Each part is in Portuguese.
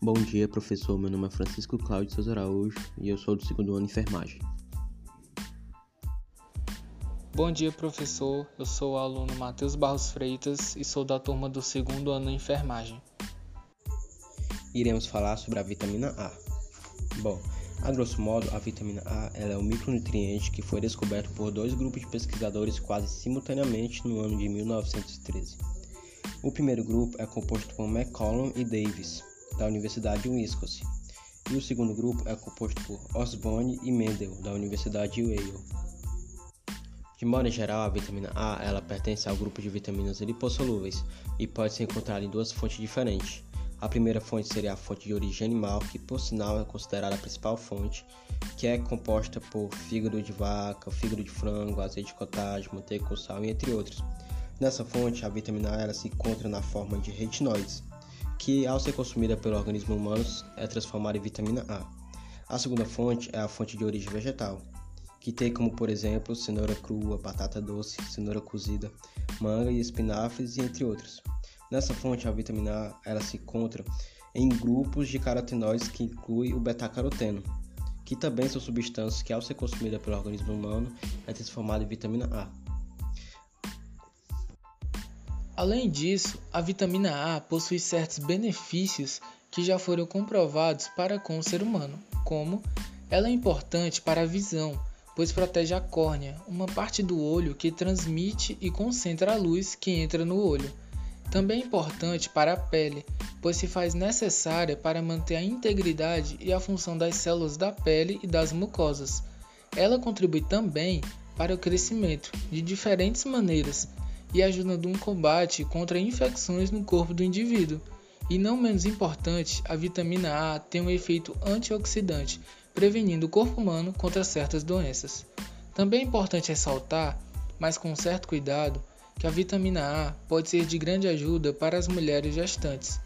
Bom dia, professor. Meu nome é Francisco Cláudio Souza Araújo e eu sou do segundo ano de enfermagem. Bom dia, professor. Eu sou o aluno Matheus Barros Freitas e sou da turma do segundo ano de enfermagem. Iremos falar sobre a vitamina A. Bom, a grosso modo, a vitamina A é um micronutriente que foi descoberto por dois grupos de pesquisadores quase simultaneamente no ano de 1913. O primeiro grupo é composto por McCollum e Davis, da Universidade de Wisconsin, e o segundo grupo é composto por Osborne e Mendel, da Universidade de Yale. De modo geral, a vitamina A ela pertence ao grupo de vitaminas lipossolúveis e pode ser encontrada em duas fontes diferentes. A primeira fonte seria a fonte de origem animal, que por sinal é considerada a principal fonte, que é composta por fígado de vaca, fígado de frango, azeite de cottage, manteiga com sal entre outros. Nessa fonte, a vitamina A ela se encontra na forma de retinoides, que ao ser consumida pelo organismo humano é transformada em vitamina A. A segunda fonte é a fonte de origem vegetal, que tem como, por exemplo, cenoura crua, batata doce, cenoura cozida, manga e espinafres, entre outros. Nessa fonte, a vitamina A ela se encontra em grupos de carotenoides que inclui o beta-caroteno, que também são substâncias que, ao ser consumida pelo organismo humano, é transformada em vitamina A. Além disso, a vitamina A possui certos benefícios que já foram comprovados para com o ser humano, como ela é importante para a visão, pois protege a córnea, uma parte do olho que transmite e concentra a luz que entra no olho. Também é importante para a pele, pois se faz necessária para manter a integridade e a função das células da pele e das mucosas. Ela contribui também para o crescimento de diferentes maneiras, e ajuda no combate contra infecções no corpo do indivíduo. E não menos importante, a vitamina A tem um efeito antioxidante, prevenindo o corpo humano contra certas doenças. Também é importante ressaltar, mas com certo cuidado, que a vitamina A pode ser de grande ajuda para as mulheres gestantes,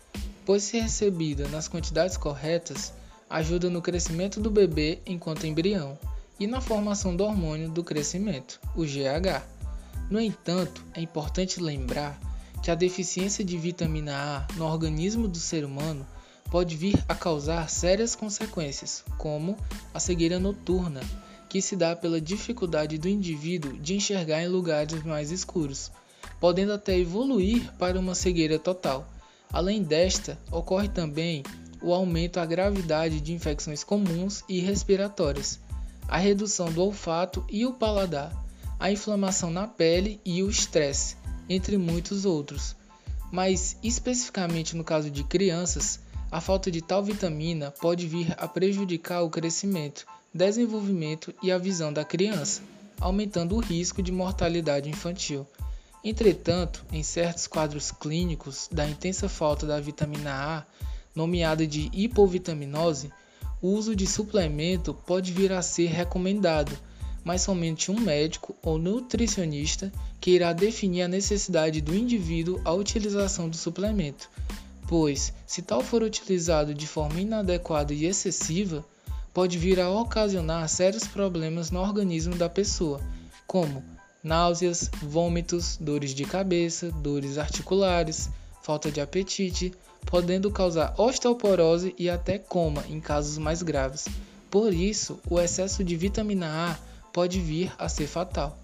pois se recebida nas quantidades corretas, ajuda no crescimento do bebê enquanto embrião e na formação do hormônio do crescimento, o GH. No entanto, é importante lembrar que a deficiência de vitamina A no organismo do ser humano pode vir a causar sérias consequências, como a cegueira noturna, que se dá pela dificuldade do indivíduo de enxergar em lugares mais escuros, podendo até evoluir para uma cegueira total. Além desta, ocorre também o aumento da gravidade de infecções comuns e respiratórias, a redução do olfato e o paladar, a inflamação na pele e o estresse, entre muitos outros. Mas, especificamente no caso de crianças, a falta de tal vitamina pode vir a prejudicar o crescimento, desenvolvimento e a visão da criança, aumentando o risco de mortalidade infantil. Entretanto, em certos quadros clínicos da intensa falta da vitamina A, nomeada de hipovitaminose, o uso de suplemento pode vir a ser recomendado mas somente um médico ou nutricionista que irá definir a necessidade do indivíduo à utilização do suplemento, pois, se tal for utilizado de forma inadequada e excessiva, pode vir a ocasionar sérios problemas no organismo da pessoa, como náuseas, vômitos, dores de cabeça, dores articulares, falta de apetite, podendo causar osteoporose e até coma em casos mais graves. Por isso, o excesso de vitamina A pode vir a ser fatal.